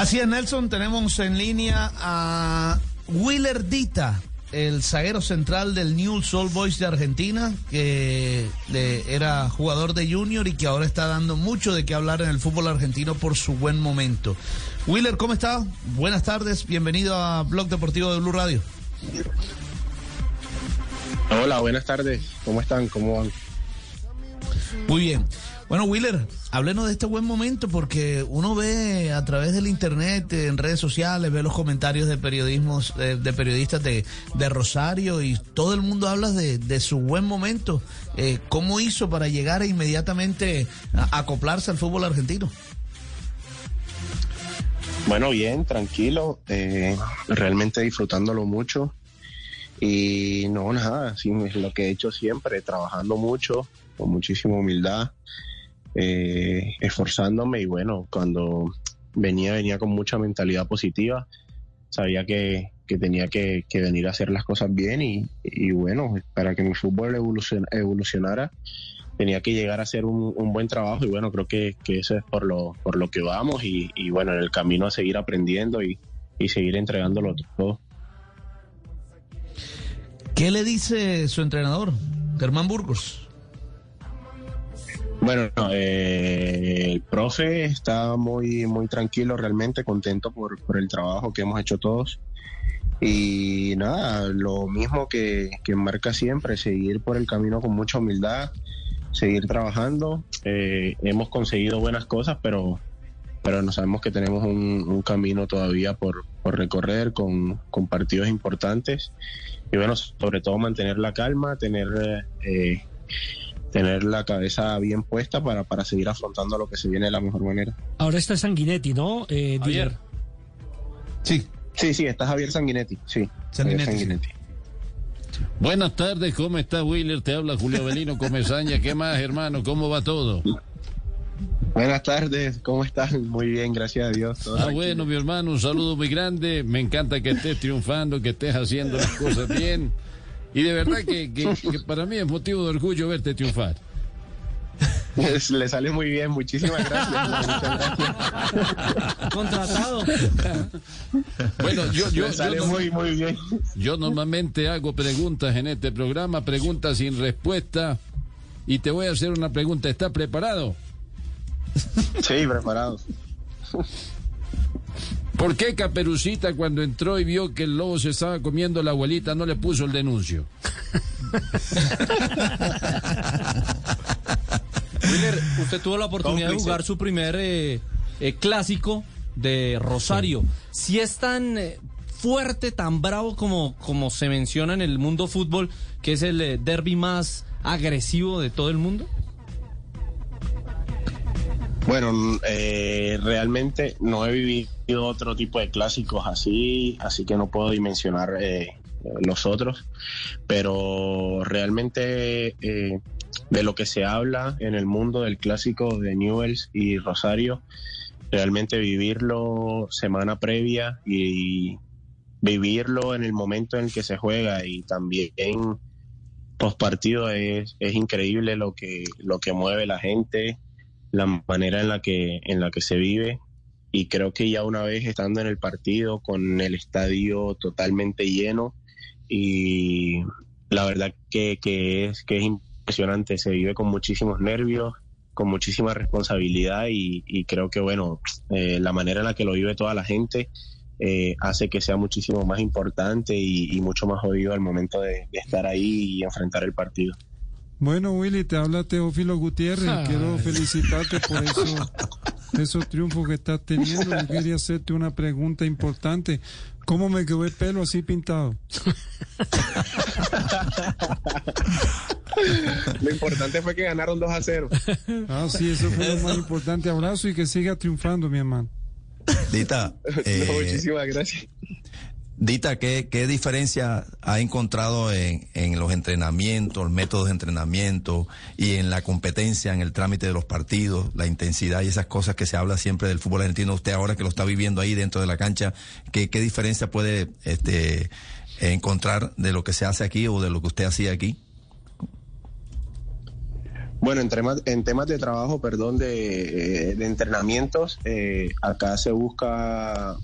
Así es, Nelson, tenemos en línea a Willer Dita, el zaguero central del New Soul Boys de Argentina, que era jugador de Junior y que ahora está dando mucho de qué hablar en el fútbol argentino por su buen momento. Willer, ¿cómo está? Buenas tardes, bienvenido a Blog Deportivo de Blue Radio. Hola, buenas tardes, ¿cómo están? ¿Cómo van? Muy bien. Bueno, Willer, háblenos de este buen momento porque uno ve a través del internet, en redes sociales, ve los comentarios de periodismos, de, periodistas de, Rosario y todo el mundo habla de, su buen momento. Eh, ¿Cómo hizo para llegar a inmediatamente acoplarse al fútbol argentino? Bueno, bien, tranquilo, eh, realmente disfrutándolo mucho. Y no, nada, sí, es lo que he hecho siempre, trabajando mucho, con muchísima humildad, eh, esforzándome y bueno, cuando venía, venía con mucha mentalidad positiva, sabía que, tenía que, venir a hacer las cosas bien y, bueno, para que mi fútbol evolucionara tenía que llegar a hacer un, buen trabajo y bueno, creo que, eso es por lo, por lo que vamos y, bueno, en el camino a seguir aprendiendo y, y seguir entregándolo todo. ¿Qué le dice su entrenador, Germán Burgos? Bueno, eh, el profe está muy, muy tranquilo, realmente contento por, el trabajo que hemos hecho todos. Y nada, lo mismo que, marca siempre, seguir por el camino con mucha humildad, seguir trabajando. Eh, hemos conseguido buenas cosas, pero, pero no sabemos que tenemos un, camino todavía por, recorrer con, partidos importantes. Y bueno, sobre todo mantener la calma, tener... Eh, tener la cabeza bien puesta para, para seguir afrontando lo que se viene de la mejor manera. Ahora está Sanguinetti, ¿no? Eh, Javier. Sí, sí, sí, está Javier Sanguinetti, sí. Sanguinetti. Buenas tardes, ¿cómo está Willer? Te habla Julio Belino Comesaña. ¿Qué más, hermano? ¿Cómo va todo? Buenas tardes, ¿cómo están? Muy bien, gracias a Dios. ah, bueno, mi hermano, un saludo muy grande. Me encanta que estés triunfando, que estés haciendo las cosas bien. Y de verdad que, para mí es motivo de orgullo verte triunfar. Le sale muy bien, muchísimas gracias. Contratado. Bueno, yo, yo, sale muy, muy bien. Yo normalmente hago preguntas en este programa, preguntas sin respuesta. Y te voy a hacer una pregunta. ¿Estás preparado? Sí, preparado. ¿Por qué Caperucita cuando entró y vio que el lobo se estaba comiendo la abuelita no le puso el denuncio? usted tuvo la oportunidad de jugar su primer eh, eh, clásico de Rosario. Si es tan eh, fuerte, tan bravo como, como se menciona en el mundo fútbol, que es el derby más agresivo de todo el mundo. Bueno, eh, realmente no he vivido otro tipo de clásicos así, así que no puedo dimensionar eh, los otros, pero realmente eh, de lo que se habla en el mundo del clásico de Newells y Rosario, realmente vivirlo semana previa y vivirlo en el momento en que se juega y también post partido es, es increíble lo que, lo que mueve la gente la manera en la que en la que se vive y creo que ya una vez estando en el partido con el estadio totalmente lleno y la verdad que, es que es impresionante se vive con muchísimos nervios con muchísima responsabilidad y, creo que bueno eh, la manera en la que lo vive toda la gente eh, hace que sea muchísimo más importante y, mucho más jodido al momento de estar ahí y enfrentar el partido. Bueno, Willy, te habla Teófilo Gutiérrez. Quiero felicitarte por eso, esos triunfos que estás teniendo. Yo quería hacerte una pregunta importante. ¿Cómo me quedó el pelo así pintado? lo importante fue que ganaron 2 a 0. Ah, sí, eso fue lo más importante. Abrazo y que siga triunfando, mi hermano. Dita. Eh, muchísimas gracias. Dita, ¿qué, diferencia ha encontrado en, los entrenamientos, los métodos de entrenamiento y en la competencia, en el trámite de los partidos, la intensidad y esas cosas que se habla siempre del fútbol argentino? Usted ahora que lo está viviendo ahí dentro de la cancha, ¿qué, diferencia puede este, encontrar de lo que se hace aquí o de lo que usted hacía aquí? Bueno, en temas, en temas de trabajo, perdón, de, de entrenamientos, eh, acá se busca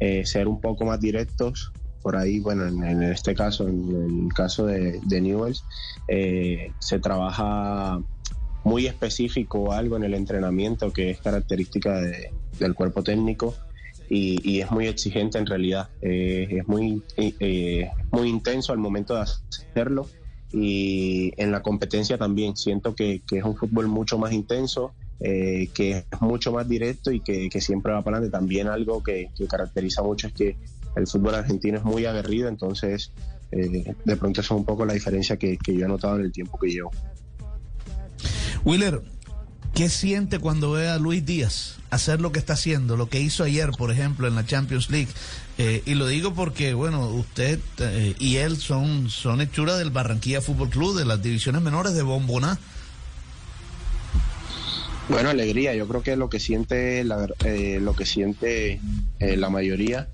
eh, ser un poco más directos. Por ahí, bueno, en, este caso, en el caso de, de Newells, eh, se trabaja muy específico algo en el entrenamiento que es característica de, del cuerpo técnico y, y, es muy exigente en realidad. Eh, es muy, eh, muy intenso al momento de hacerlo y en la competencia también. Siento que, que es un fútbol mucho más intenso, eh, que es mucho más directo y que, siempre va para adelante. También algo que, que, caracteriza mucho es que el fútbol argentino es muy aguerrido, entonces eh, de pronto eso es un poco la diferencia que, que yo he notado en el tiempo que llevo. Willer, ¿qué siente cuando ve a Luis Díaz hacer lo que está haciendo, lo que hizo ayer, por ejemplo, en la Champions League? Eh, y lo digo porque, bueno, usted eh, y él son, son hechura del Barranquilla Fútbol Club, de las divisiones menores de Bomboná. Bueno, alegría. Yo creo que lo que siente la, eh, lo que siente eh, la mayoría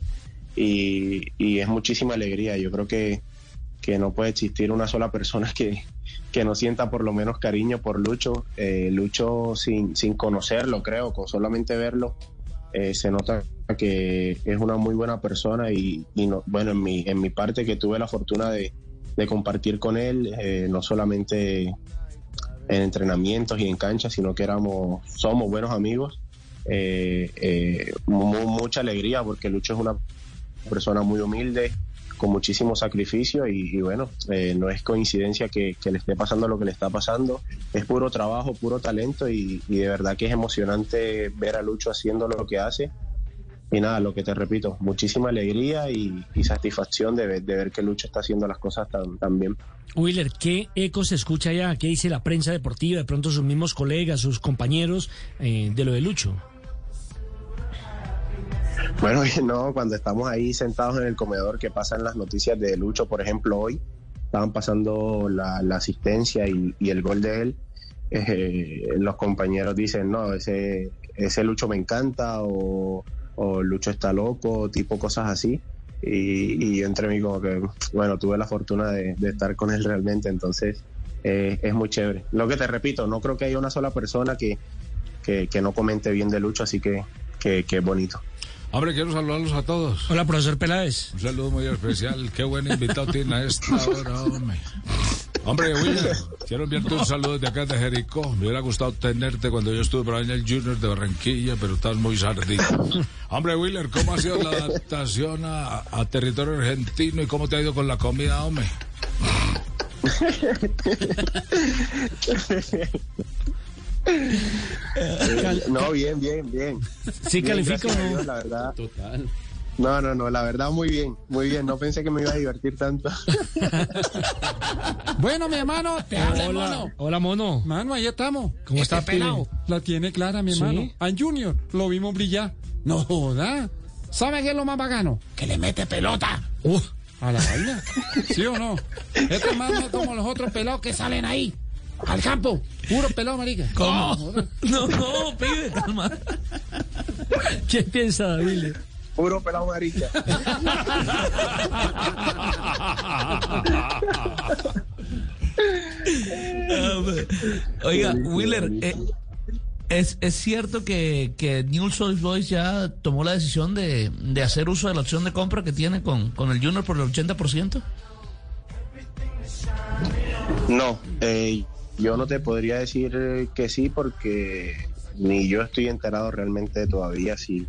y, y, es muchísima alegría. Yo creo que, que no puede existir una sola persona que, que no sienta por lo menos cariño por Lucho. Eh, Lucho sin, sin conocerlo, creo, con solamente verlo, eh, se nota que es una muy buena persona y, y no, bueno, en mi, en mi parte que tuve la fortuna de, de compartir con él, no solamente en entrenamientos y en canchas, sino que éramos, somos buenos amigos. Eh, muy, mucha alegría porque Lucho es una persona muy humilde, con muchísimo sacrificio y, y bueno, eh, no es coincidencia que, que, le esté pasando lo que le está pasando, es puro trabajo, puro talento y, y, de verdad que es emocionante ver a Lucho haciendo lo que hace. Y nada, lo que te repito, muchísima alegría y, y satisfacción de, de, ver que Lucho está haciendo las cosas tan, tan bien. Willer, ¿qué eco se escucha allá? ¿Qué dice la prensa deportiva? De pronto sus mismos colegas, sus compañeros eh, de lo de Lucho. Bueno, no, cuando estamos ahí sentados en el comedor que pasan las noticias de Lucho, por ejemplo, hoy estaban pasando la, la asistencia y, y, el gol de él, eh, los compañeros dicen, no, ese, ese Lucho me encanta o, o Lucho está loco, tipo cosas así. Y, y, yo entre mí como que, bueno, tuve la fortuna de, de estar con él realmente, entonces eh, es muy chévere. Lo que te repito, no creo que haya una sola persona que, que, que no comente bien de Lucho, así que, que, que bonito. Hombre, quiero saludarlos a todos. Hola, profesor Peláez. Un saludo muy especial. Qué buen invitado tiene a esta hora, hombre. Hombre, William, quiero enviarte un saludo desde acá de Jericó. Me hubiera gustado tenerte cuando yo estuve por ahí en el Junior de Barranquilla, pero estás muy sardito. Hombre, Willer, ¿cómo ha sido la adaptación a, a, territorio argentino y cómo te ha ido con la comida, hombre? no, bien, bien, bien. Sí, bien, califico. Dios, la verdad. Total. No, no, no, la verdad muy bien, muy bien. No pensé que me iba a divertir tanto. bueno, mi hermano, te habla Hola, mono. Hola, mono. Mano, ahí estamos. ¿Cómo este está, pelado? La tiene clara, mi hermano. ¿Sí? A Junior lo vimos brillar. No joda. ¿Sabe qué es lo más bacano? Que le mete pelota. Uh. A la vaina. ¿Sí o no? Este hermano es como los otros pelados que salen ahí. Al campo, puro pelado, marica. ¿Cómo? No, no, pibe, calma. ¿Qué piensa, David? Puro pelado marica. Oiga, Willer, eh, es, es cierto que, que Newell's Old Boys ya tomó la decisión de, de, hacer uso de la opción de compra que tiene con, con el Junior por el 80%? No, eh, yo no te podría decir que sí porque ni yo estoy enterado realmente todavía si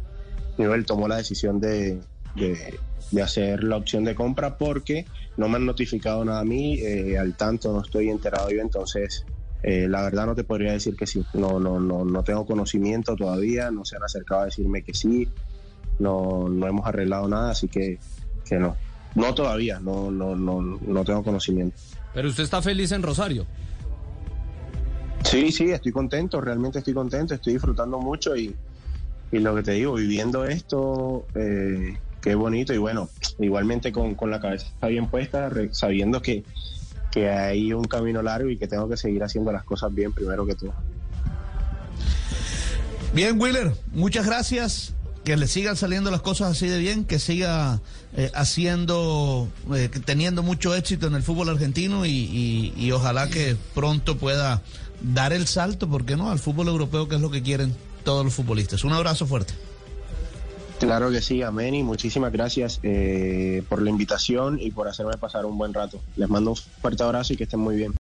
Newell tomó la decisión de, de, de, hacer la opción de compra porque no me han notificado nada a mí, eh, al tanto no estoy enterado yo, entonces eh, la verdad no te podría decir que sí, no, no, no, no tengo conocimiento todavía, no se han acercado a decirme que sí, no, no hemos arreglado nada, así que, que no, no todavía, no, no, no, no tengo conocimiento. Pero usted está feliz en Rosario. Sí, sí, estoy contento, realmente estoy contento, estoy disfrutando mucho y, y lo que te digo, viviendo esto, eh, qué bonito y bueno, igualmente con, con la cabeza bien puesta, sabiendo que, que hay un camino largo y que tengo que seguir haciendo las cosas bien primero que todo. Bien, Willer, muchas gracias. Que le sigan saliendo las cosas así de bien, que siga eh, haciendo, eh, teniendo mucho éxito en el fútbol argentino y, y, y ojalá que pronto pueda dar el salto, ¿por qué no?, al fútbol europeo, que es lo que quieren todos los futbolistas. Un abrazo fuerte. Claro que sí, amén y muchísimas gracias eh, por la invitación y por hacerme pasar un buen rato. Les mando un fuerte abrazo y que estén muy bien.